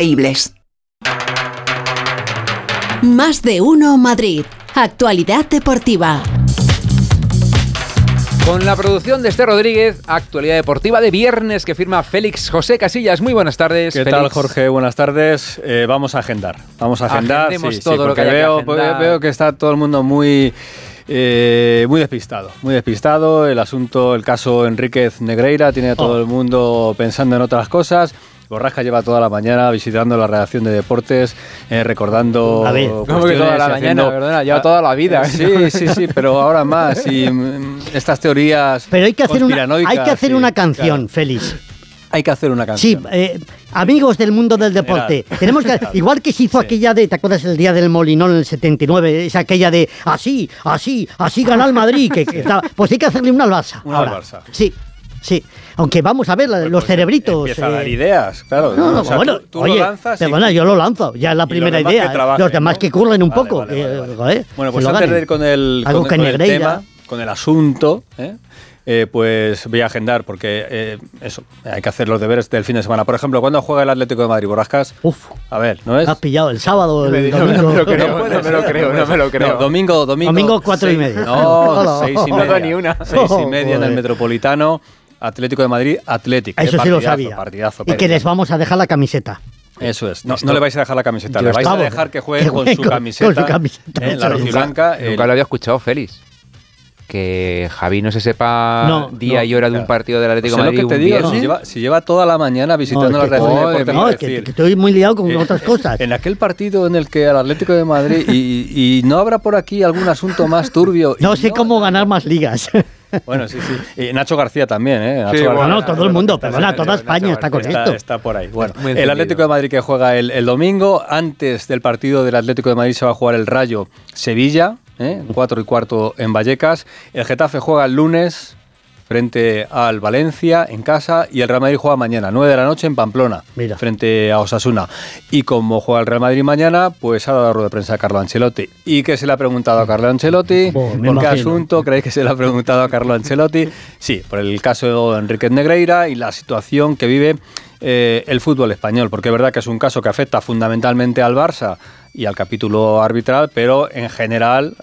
increíbles. Más de uno Madrid. Actualidad deportiva. Con la producción de Este Rodríguez, actualidad deportiva de viernes que firma Félix José Casillas. Muy buenas tardes. ¿Qué Félix. tal, Jorge? Buenas tardes. Eh, vamos a agendar. Vamos a agendar. Agendemos sí, sí, todo lo que haya que veo, agendar. veo que está todo el mundo muy. eh, muy despistado, muy despistado. El asunto, el caso Enríquez Negreira, tiene a todo Oh. el mundo pensando en otras cosas. Borrasca lleva toda la mañana visitando la redacción de deportes, eh, recordando. A ver. ¿Cómo que toda la mañana, haciendo- perdona? Lleva toda la vida. Sí, sí, sí, pero ahora más. Y mm, estas teorías. Pero hay que hacer una, hay que hacer sí, una canción, claro. Félix. Hay que hacer una Sí, canción. eh, amigos del mundo del deporte, tenemos que, igual que se hizo aquella de, ¿te acuerdas el día del Molinón en el 79? Es aquella de así, así, así gana el Madrid, que, que estaba- pues hay que hacerle una al Barça. Una al ahora. Barça. Sí, sí. Aunque vamos a ver, la- los Pues cerebritos. Empieza a dar eh, ideas, claro. No, no, O sea, bueno, tú, tú oye, lo lanzas y- perdona, yo lo lanzo, ya es la los primera idea. trabajen, los demás ¿no? que curren un Vale, poco. vale, vale, joder, Bueno, pues lo antes de ir con el, con, con tema, con el asunto, ¿eh? Eh, pues voy a agendar porque eh, eso, hay que hacer los deberes del fin de semana. Por ejemplo, ¿cuándo juega el Atlético de Madrid? Borrascas. Uf, A ver, ¿no es? has pillado el sábado, el me- no domingo. me lo creo, no me lo creo, no me lo creo. domingo, domingo. Domingo, cuatro y media. No, seis y No media. da ni una. Seis y media en el. Metropolitano. Atlético de Madrid, Atlético. Eso Eh, sí lo partidazo, sabía. Partidazo, y que les vamos a dejar la camiseta. Eso es. No, no le vais a dejar la camiseta, le vais a dejar que juegue con su camiseta. con su camiseta, ¿eh? La eso rojiblanca. Nunca el- lo había escuchado, Félix. Que Javi no se sepa No, día no, y hora de un claro. partido del Atlético Sé de lo Madrid que te digo, si lleva, si lleva toda la mañana visitando No, la es que- redacción de No, es que, que estoy muy liado con eh, otras cosas. En aquel partido en el que al Atlético de Madrid y, y no habrá por aquí algún asunto más turbio. No sé cómo ganar más ligas. Bueno, sí, sí. Y Nacho García también, ¿eh? Nacho Sí, García. bueno, todo el mundo, perdona, Nacho, toda Nacho España está con García. esto. Está, está por ahí. Bueno, el. Atlético de Madrid que juega el, el domingo. Antes del partido del Atlético de Madrid se va a jugar el Rayo Sevilla, ¿eh? 4 y cuarto en Vallecas. El Getafe juega el lunes frente al Valencia en casa y el Real Madrid juega mañana, 9 de la noche en Pamplona, Mira. frente a Osasuna. Y como juega el Real Madrid mañana, pues ha dado rueda de prensa a Carlo Ancelotti. ¿Y qué se le ha preguntado a Carlo Ancelotti? Bueno, ¿Por qué imagino. asunto creéis que se le ha preguntado a Carlo Ancelotti? Sí, por el caso de Enrique Negreira y la situación que vive eh, el fútbol español, porque es verdad que es un caso que afecta fundamentalmente al Barça y al capítulo arbitral, pero en general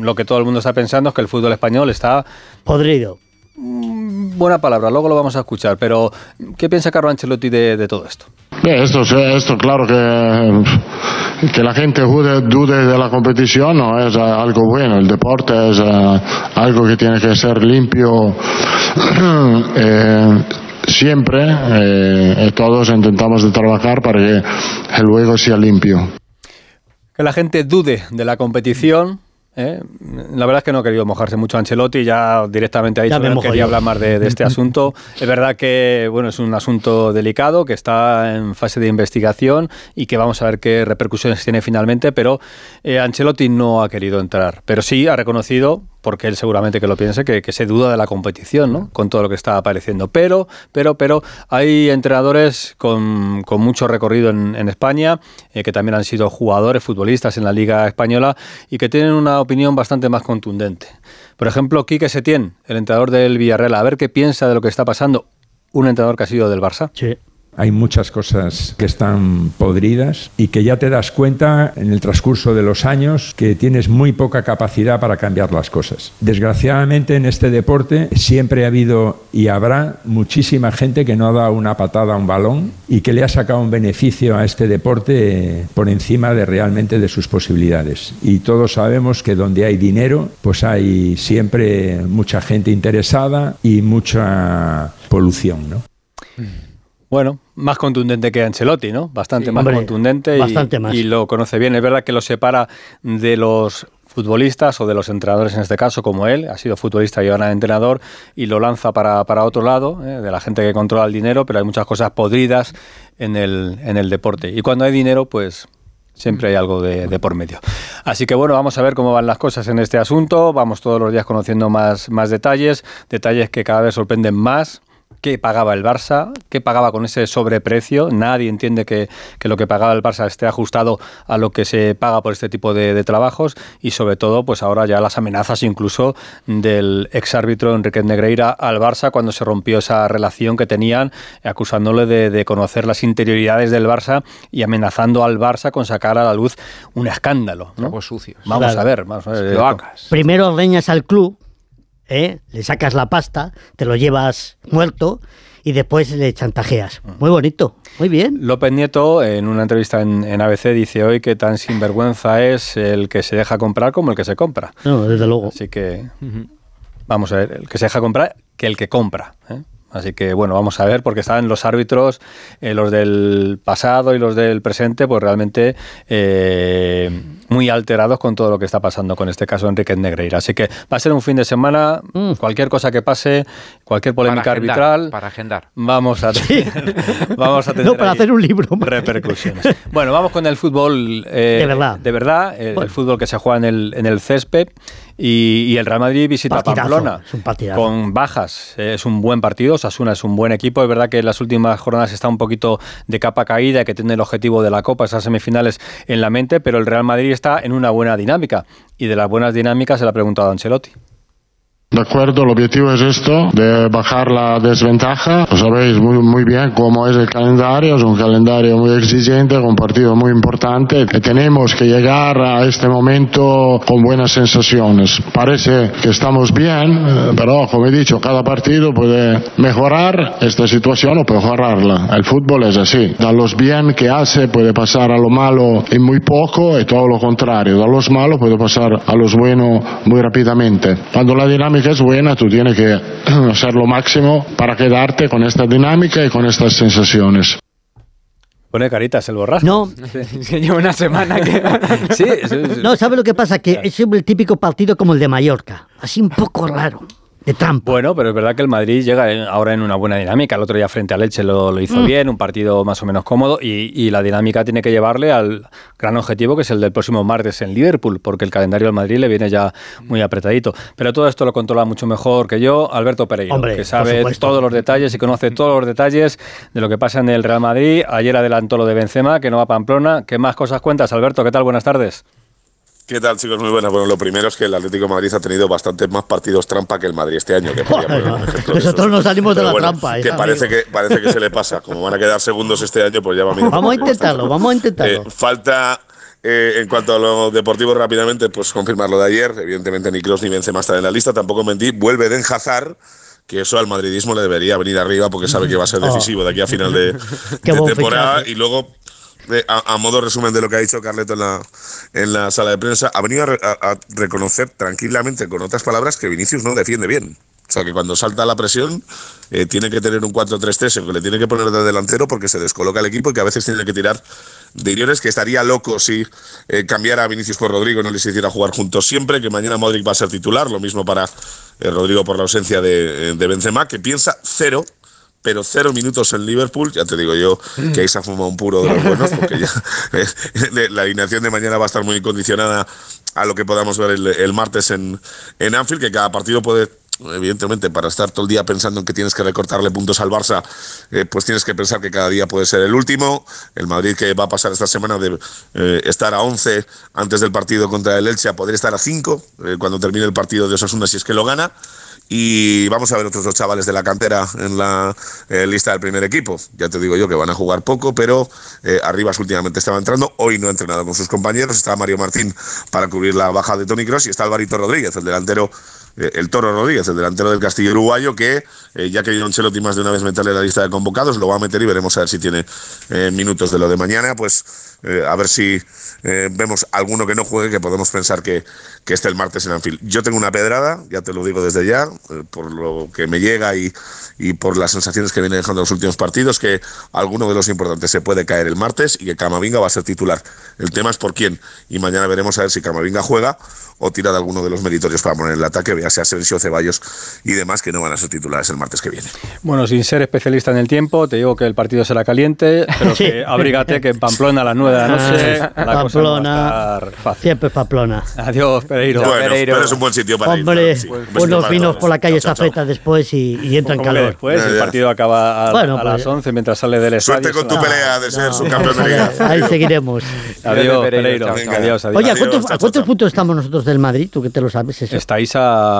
lo que todo el mundo está pensando es que el fútbol español está Podrido. mm, buena palabra, luego lo vamos a escuchar, pero ¿qué piensa Carlo Ancelotti de, de todo esto? Bien, esto, esto claro que, que la gente dude, dude de la competición no es eh, algo bueno. El deporte es eh, algo que tiene que ser limpio eh, siempre eh, todos intentamos de trabajar para que el juego sea limpio. Que la gente dude de la competición. ¿eh? La verdad es que no ha querido mojarse mucho Ancelotti, ya directamente ha dicho que quería yo. hablar más de, de este asunto. Es verdad que bueno, es un asunto delicado, que está en fase de investigación y que vamos a ver qué repercusiones tiene finalmente, pero eh, Ancelotti no ha querido entrar. Pero sí ha reconocido, porque él seguramente que lo piense, que, que se duda de la competición, ¿no? Con todo lo que está apareciendo. Pero, pero, pero hay entrenadores con, con mucho recorrido en, en España, eh, que también han sido jugadores, futbolistas en la Liga Española y que tienen una opinión bastante más contundente. Por ejemplo, Quique Setién, el entrenador del Villarreal, a ver qué piensa de lo que está pasando. Un entrenador que ha sido del Barça. Sí. Hay muchas cosas que están podridas y que ya te das cuenta en el transcurso de los años que tienes muy poca capacidad para cambiar las cosas. Desgraciadamente en este deporte siempre ha habido y habrá muchísima gente que no ha dado una patada a un balón y que le ha sacado un beneficio a este deporte eh, por encima de realmente de sus posibilidades. Y todos sabemos que donde hay dinero, pues hay siempre mucha gente interesada y mucha polución, ¿no? Bueno, más contundente que Ancelotti, ¿no? Bastante Sí, más hombre, contundente y, bastante más. y lo conoce bien. Es verdad que lo separa de los futbolistas o de los entrenadores en este caso, como él, ha sido futbolista y ahora entrenador, y lo lanza para, para otro lado, ¿eh? de la gente que controla el dinero, pero hay muchas cosas podridas en el, en el deporte. Y cuando hay dinero, pues siempre hay algo de, de por medio. Así que bueno, vamos a ver cómo van las cosas en este asunto, vamos todos los días conociendo más, más detalles, detalles que cada vez sorprenden más qué pagaba el Barça, qué pagaba con ese sobreprecio. Nadie entiende que, lo que pagaba el Barça esté ajustado a lo que se paga por este tipo de, trabajos y sobre todo, pues ahora ya las amenazas incluso del exárbitro Enrique Negreira al Barça cuando se rompió esa relación que tenían, acusándole de, conocer las interioridades del Barça y amenazando al Barça con sacar a la luz un escándalo. ¿no? sucios. Vamos a ver, vamos a ver. Primero reñas al club ¿eh? le sacas la pasta, te lo llevas muerto y después le chantajeas. Muy bonito, muy bien. López Nieto, en una entrevista en, ABC, dice hoy que tan sinvergüenza es el que se deja comprar como el que se compra. No, desde luego. Así que, vamos a ver, el que se deja comprar que el que compra. ¿eh? Así que bueno, vamos a ver, porque están los árbitros, eh, los del pasado y los del presente, pues realmente eh, muy alterados con todo lo que está pasando con este caso Enrique Negreira. Así que va a ser un fin de semana, mm. cualquier cosa que pase, cualquier polémica arbitral. Para agendar. Vamos a, vamos a tener. No, para hacer un libro. Repercusiones. bueno, vamos con el fútbol. Eh, de verdad. De verdad, el fútbol que se juega en el, en el césped. Y, el Real Madrid visita Pamplona con bajas. Es un buen partido, Sasuna es un buen equipo. Es verdad que en las últimas jornadas está un poquito de capa caída, que tiene el objetivo de la Copa, esas semifinales en la mente, pero el Real Madrid está en una buena dinámica. Y de las buenas dinámicas se la ha preguntado a Ancelotti. De acuerdo, el objetivo es esto, de bajar la desventaja. Lo sabéis muy, muy bien cómo es el calendario, es un calendario muy exigente, con partido muy importante. Tenemos que llegar a este momento con buenas sensaciones. Parece que estamos bien, eh, pero como he dicho, cada partido puede mejorar esta situación o mejorarla. El fútbol es así. Da los bien que hace puede pasar a lo malo en muy poco y todo lo contrario. Da los malos puede pasar a los buenos muy rápidamente. Cuando la dinámica es buena, tú tienes que hacer lo máximo para quedarte con esta dinámica y con estas sensaciones. Pone caritas el borrasco. No. Se lleva una semana que... sí, No, ¿sabe lo que pasa? Que es el típico partido como el de Mallorca. Así un poco raro de Bueno, pero es verdad que el Madrid llega ahora en una buena dinámica. El otro día frente a Leche lo, hizo mm. bien, un partido más o menos cómodo y, la dinámica tiene que llevarle al gran objetivo que es el del próximo martes en Liverpool, porque el calendario del Madrid le viene ya muy apretadito. Pero todo esto lo controla mucho mejor que yo Alberto Pereira, que sabe todos los detalles y conoce todos los detalles de lo que pasa en el Real Madrid. Ayer adelantó lo de Benzema, que no va a Pamplona. ¿Qué más cosas cuentas, Alberto? ¿Qué tal? Buenas tardes. ¿Qué tal, chicos? Muy buenas. Bueno, lo primero es que el Atlético de Madrid ha tenido bastantes más partidos trampa que el Madrid este año. Que Nosotros no salimos de la trampa. Que parece, que parece que se le pasa. Como van a quedar segundos este año, pues ya va a Vamos a intentarlo, vamos a intentarlo. Eh, falta. Eh, en cuanto a lo deportivo, rápidamente, pues confirmar lo de ayer. Evidentemente, ni Kroos ni Benzema están en la lista. Tampoco Mendy. Vuelve Den Hazard que eso al madridismo le debería venir arriba porque sabe que va a ser oh. decisivo de aquí a final de, de temporada. Y luego a, modo resumen de lo que ha dicho Carleto en la, en la sala de prensa, ha venido a, reconocer tranquilamente, con otras palabras, que Vinicius no defiende bien. O sea, que cuando salta la presión, eh, tiene que tener un 4-3-3, que le tiene que poner de delantero porque se descoloca el equipo y que a veces tiene que tirar de Iriones, que estaría loco si eh, cambiara a Vinicius por Rodrigo y no les hiciera jugar juntos siempre, que mañana Modric va a ser titular, lo mismo para eh, Rodrigo por la ausencia de, de Benzema, que piensa cero pero cero minutos en Liverpool, ya te digo yo que ahí se ha fumado un puro de los buenos, porque ya la alineación de mañana va a estar muy condicionada a lo que podamos ver el, martes en, en Anfield, que cada partido puede evidentemente, para estar todo el día pensando en que tienes que recortarle puntos al Barça, eh, pues tienes que pensar que cada día puede ser el último. El Madrid que va a pasar esta semana de eh, estar a 11 antes del partido contra el Elche a estar a 5 eh, cuando termine el partido de Osasuna si es que lo gana. Y vamos a ver otros dos chavales de la cantera en la eh, lista del primer equipo. Ya te digo yo que van a jugar poco, pero eh, Arribas últimamente estaba entrando. Hoy no ha entrenado con sus compañeros. Está Mario Martín para cubrir la baja de Tony Cross y está Alvarito Rodríguez, el delantero el Toro Rodríguez, el delantero del Castillo Uruguayo, que eh, ya que Ancelotti más de una vez meterle la lista de convocados, lo va a meter y veremos a ver si tiene minutos de lo de mañana. Pues a ver si vemos alguno que no juegue, que podemos pensar que, que esté el martes en Anfield. Yo tengo una pedrada, ya te lo digo desde ya, eh, por lo que me llega y, y, por las sensaciones que viene dejando los últimos partidos, que alguno de los importantes se puede caer el martes y que Camavinga va a ser titular. El tema es por quién. Y mañana veremos a ver si Camavinga juega o tira de alguno de los meritorios para poner el ataque. Véase Asensio, Ceballos y demás que no van a ser titulares el martes que viene. Bueno, sin ser especialista en el tiempo, te digo que el partido será caliente, pero Sí. que abrígate que en Pamplona a las 9 de la noche la cosa no va Pamplona, a estar fácil. siempre Pamplona. Adiós, Pereiro. Bueno, Pereiro. pero es un buen sitio para ir. Hombre, claro, sí. Unos vinos por la calle Chao, chao, estafeta después y, y entra en calor. Después Ya, el ya. partido acaba a, Bueno, a las pues- 11 mientras sale del estadio. Suerte con tu las- pelea de ser No, subcampeón de liga. Ahí seguiremos. Adiós, Pereiro, Pereiro. chao, chao. Adiós, adiós. Oye, ¿a Adiós, cuántos, chao, a cuántos chao. puntos estamos nosotros del Madrid? ¿Tú que te lo sabes eso? Estáis a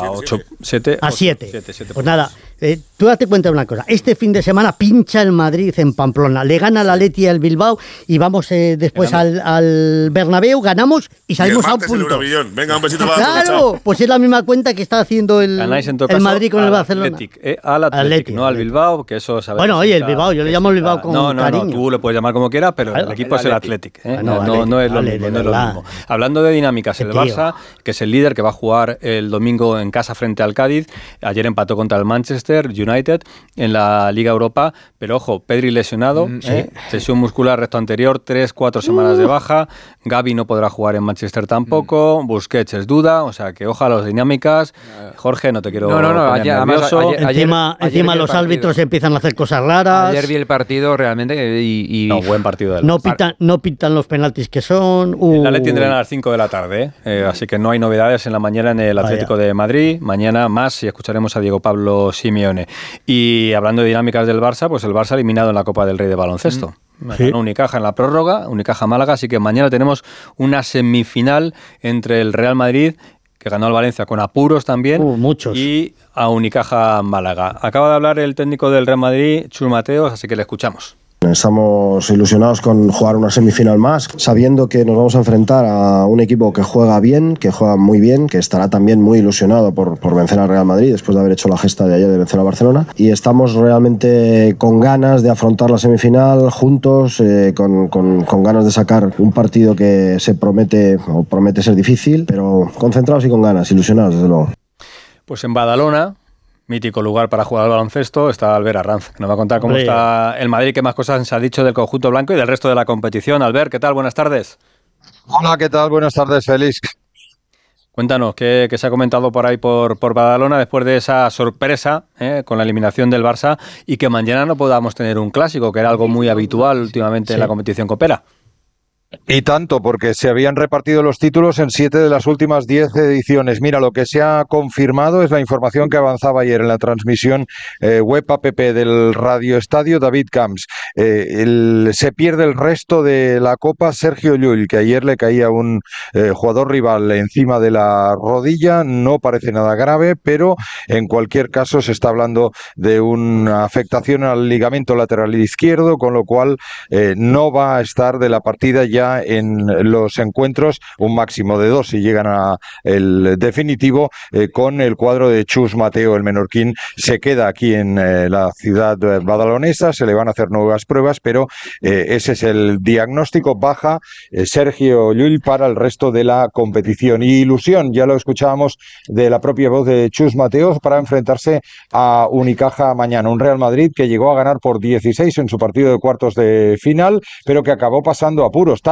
Siete, 8, 7. A 7. Pues nada, eh, tú date cuenta de una cosa. Este fin de semana pincha el Madrid en Pamplona. Le gana la Leti al Bilbao y vamos eh, después al, al Bernabéu, ganamos y Y el salimos a un el punto. Euromillón. Venga, un besito para. Claro, pues es la misma cuenta que está haciendo el, el Madrid con el Barcelona. Athletic, eh, al Athletic, Athletic, no al. Bilbao, que eso sabes. Bueno, oye, el Bilbao, yo le llamo el Bilbao con no, no, cariño. No, tú le puedes llamar como quieras, pero Claro, el equipo el es el Athletic. Athletic. ¿eh? Bueno, no, no, Athletic, no es lo mismo. de no es lo verdad. mismo. Hablando de dinámicas, el. Barça, que es el líder que va a jugar el domingo en casa frente al Cádiz, ayer empató contra el Manchester United en la Liga Europa, pero ojo, Pedri lesionado, Mm, ¿eh? tensión muscular recto anterior, tres, cuatro semanas de baja, Gaby no podrá jugar en Manchester tampoco, Mm. Busquets es duda, o sea que ojalá las dinámicas. Jorge, no te quiero No, no, no, ayer- además, ayer- Encima, ayer los partido. árbitros empiezan a hacer cosas raras. Ayer vi el partido realmente y... y- No, buen partido No pitan, no pitan los penaltis que son. Uh, La Leti tendrán a las 5 de la tarde, ¿eh? Eh, así que no hay novedades en la mañana en el Vaya. Atlético de Madrid. Mañana más y escucharemos a Diego Pablo Simeone. Y hablando de dinámicas del Barça, pues el Barça eliminado en la Copa del Rey de baloncesto. Sí. Ganó Unicaja en la prórroga, Unicaja Málaga, así que mañana tenemos una semifinal entre el Real Madrid que ganó al Valencia con apuros también, Uh, muchos. y a Unicaja Málaga. Acaba de hablar el técnico del Real Madrid, Chus Mateos, así que le escuchamos. Estamos ilusionados con jugar una semifinal más, sabiendo que nos vamos a enfrentar a un equipo que juega bien, que juega muy bien, que estará también muy ilusionado por, por vencer al Real Madrid después de haber hecho la gesta de ayer de vencer a Barcelona. Y estamos realmente con ganas de afrontar la semifinal juntos, eh, con, con- con ganas de sacar un partido que se promete o promete ser difícil, pero concentrados y con ganas, ilusionados desde luego. Pues en Badalona, mítico lugar para jugar al baloncesto, está Albert Arranz, que nos va a contar cómo Hombre. está el Madrid, qué más cosas se ha dicho del conjunto blanco y del resto de la competición. Albert, ¿qué tal? Buenas tardes. Hola, ¿qué tal? Buenas tardes, Félix. Cuéntanos, ¿qué, qué se ha comentado por ahí por, por Badalona después de esa sorpresa eh, con la eliminación del Barça y que mañana no podamos tener un clásico, que era algo muy habitual últimamente en la competición copera? Y tanto, porque se habían repartido los títulos en siete de las últimas diez ediciones. Mira, lo que se ha confirmado es la información que avanzaba ayer en la transmisión eh, web app del Radio Estadio David Camps. Eh, se pierde el resto de la Copa Sergio Llull, que ayer le caía un eh, jugador rival encima de la rodilla. No parece nada grave, pero en cualquier caso se está hablando de una afectación al ligamento lateral izquierdo, con lo cual no va a estar de la partida ya en los encuentros, un máximo de dos si llegan a el definitivo, eh, con el cuadro de Chus Mateo, el menorquín, se queda aquí en eh, la ciudad eh, badalonesa, se le van a hacer nuevas pruebas, pero ese es el diagnóstico, baja Sergio Llull para el resto de la competición. Y ilusión, ya lo escuchábamos de la propia voz de Chus Mateo para enfrentarse a Unicaja mañana, un Real Madrid que llegó a ganar por 16 en su partido de cuartos de final, pero que acabó pasando apuros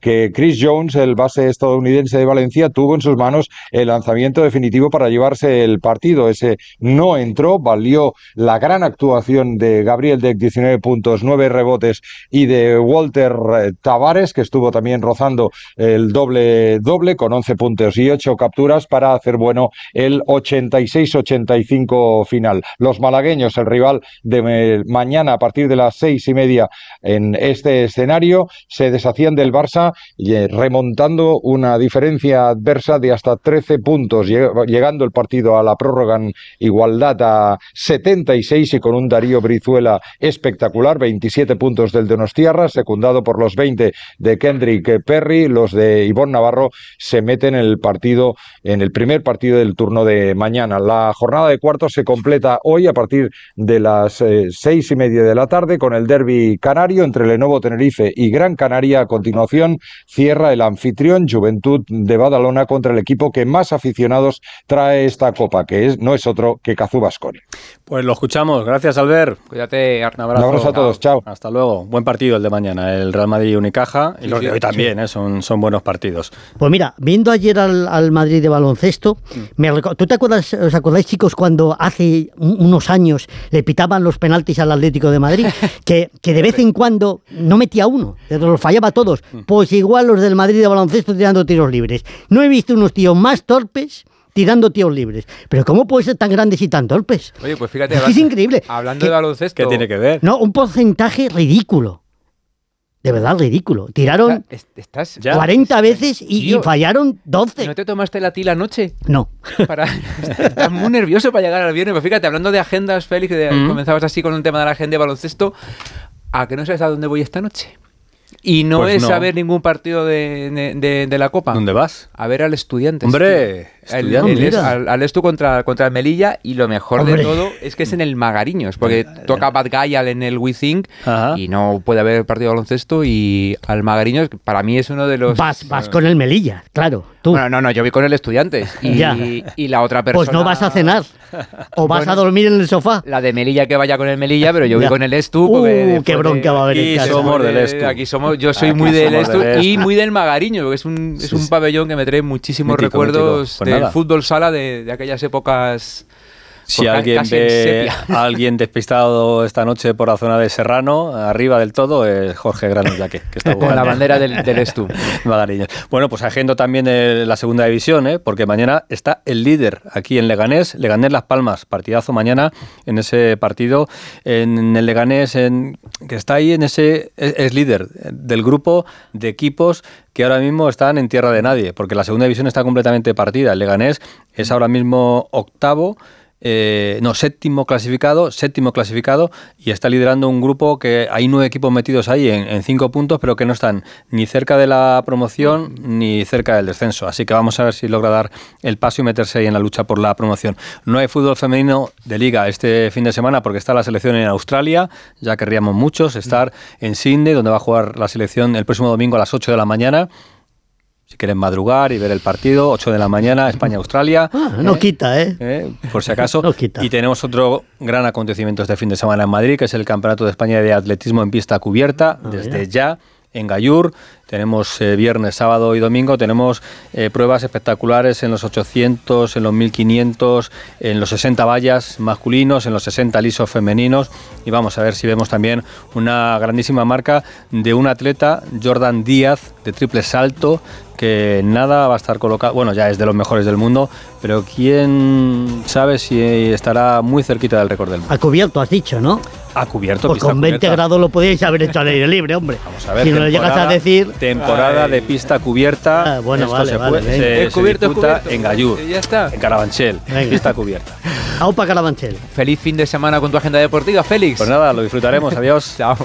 que Chris Jones, el base estadounidense de Valencia, tuvo en sus manos el lanzamiento definitivo para llevarse el partido. Ese no entró, valió la gran actuación de Gabriel Deck, 19 puntos, 9 rebotes, y de Walter eh, Tavares, que estuvo también rozando el doble doble con 11 puntos y 8 capturas para hacer bueno el 86-85 final. Los malagueños, el rival de eh, mañana a partir de las seis y media en este escenario, se deshacían del Barça eh, remontando una diferencia adversa de hasta 13 puntos, lleg- llegando el partido a la prórroga en igualdad a 76 y con un Darío Brizuela espectacular, 27 puntos del Donostiarra, secundado por los 20 de Kendrick Perry, los de Ivonne Navarro se meten en el partido, en el primer partido del turno de mañana. La jornada de cuartos se completa hoy a partir de las eh, seis y media de la tarde con el derby canario entre Lenovo Tenerife y Gran Canaria a continuación cierra el anfitrión Juventud de Badalona contra el equipo que más aficionados trae esta copa, que es, no es otro que Cazú Basconi. Pues lo escuchamos. Gracias, Albert. Cuídate, Un abrazo. Un abrazo a todos, chao. Hasta luego. Buen partido el de mañana, el Real Madrid y Unicaja. Y Sí, los sí, de hoy sí. también, ¿eh? son, son buenos partidos. Pues mira, viendo ayer al, al Madrid de baloncesto, me reco- ¿tú te acuerdas, os acordáis chicos cuando hace un- unos años le pitaban los penaltis al Atlético de Madrid? que, que de vez en cuando no metía uno, que los fallaba todos. Pues igual los del Madrid de baloncesto tirando tiros libres. No he visto unos tíos más torpes tirando tiros libres. Pero ¿cómo puede ser tan grandes y tan torpes? Oye, pues fíjate. Es que es hablando- increíble. Hablando ¿Qué- de baloncesto. ¿Qué tiene que ver? No, un porcentaje ridículo. De verdad, ridículo. Tiraron Est- Estás. 40 veces y, fallaron 12. ¿No te tomaste la tila anoche? No. Para... Estás muy nervioso para llegar al viernes. Pero fíjate, hablando de agendas, Félix, de- Mm. comenzabas así con un tema de la agenda de baloncesto. ¿A que no sabes a dónde voy esta noche? Y no Pues es no. a ver ningún partido de, de- de- de la Copa. ¿Dónde vas? A ver al estudiante. Hombre, El, Estudiantes. el es- Mira. al, al Estu contra, contra el Melilla y lo mejor Hombre. de todo es que es en el Magariños, porque toca Bad Gayal en el WeThink Ajá. y no puede haber partido de baloncesto y al Magariños para mí es uno de los... Vas, vas con el Melilla, claro. Tú. Bueno, no, no, yo voy con el estudiante y, Ya. y la otra persona... pues no vas a cenar. O vas Bueno. a dormir en el sofá. La de Melilla que vaya con el Melilla, pero yo voy con el Estu. Uh, qué bronca va a haber Aquí somos del de- Estu. Aquí somos, yo soy Aquí muy del Estu del y muy del Magariño, porque es un, es un pabellón que me trae muchísimos Mítico, recuerdos mítico. Nada. fútbol sala de aquellas épocas. Si alguien ve a alguien despistado esta noche por la zona de Serrano, arriba del todo, es Jorge Grano Yaque, que está Con la bandera del, del Estu. Magariños. Bueno, pues agendo también el- la segunda división, ¿eh? porque mañana está el líder aquí en Leganés, Leganés Las Palmas, partidazo mañana en ese partido, en el Leganés, en, que está ahí en ese, es, es líder del grupo de equipos que ahora mismo están en tierra de nadie, porque la segunda división está completamente partida. El Leganés es ahora mismo octavo. Eh, no, séptimo clasificado, séptimo clasificado y está liderando un grupo que hay nueve equipos metidos ahí en, en cinco puntos, pero que no están ni cerca de la promoción ni cerca del descenso. Así que vamos a ver si logra dar el paso y meterse ahí en la lucha por la promoción. No hay fútbol femenino de liga este fin de semana porque está la selección en Australia, ya querríamos muchos estar en Sydney, donde va a jugar la selección el próximo domingo a las 8 de la mañana. Si quieren madrugar y ver el partido, 8 de la mañana, España-Australia. Ah, no ¿eh? quita, ¿eh? ¿eh? por si acaso. No quita. Y tenemos otro gran acontecimiento este fin de semana en Madrid, que es el Campeonato de España de Atletismo en pista cubierta, Ah, desde mira. ya en Gallur. Tenemos eh, viernes, sábado y domingo. Tenemos eh, pruebas espectaculares en los 800, en los 1500, en los 60 vallas masculinos, en los 60 lisos femeninos. Y vamos a ver si vemos también una grandísima marca de un atleta, Jordan Díaz, de triple salto, que nada va a estar colocado, bueno, ya es de los mejores del mundo, pero quién sabe si estará muy cerquita del récord del mundo. A cubierto, has dicho, ¿no? Ha cubierto, Pues pista con 20 cubierta. grados lo podíais haber hecho al aire libre, hombre. Vamos a ver, si no le llegas a temporada- decir. Temporada de pista cubierta. Ah, bueno, Esto vale, se, vale, venga. se- Es se cubierto, es disputa cubierto. en Gallur, ya está. en Carabanchel, Venga. pista cubierta. Aupa Carabanchel. Feliz fin de semana con tu agenda deportiva, Félix. Pues nada, lo disfrutaremos. Adiós. Chao.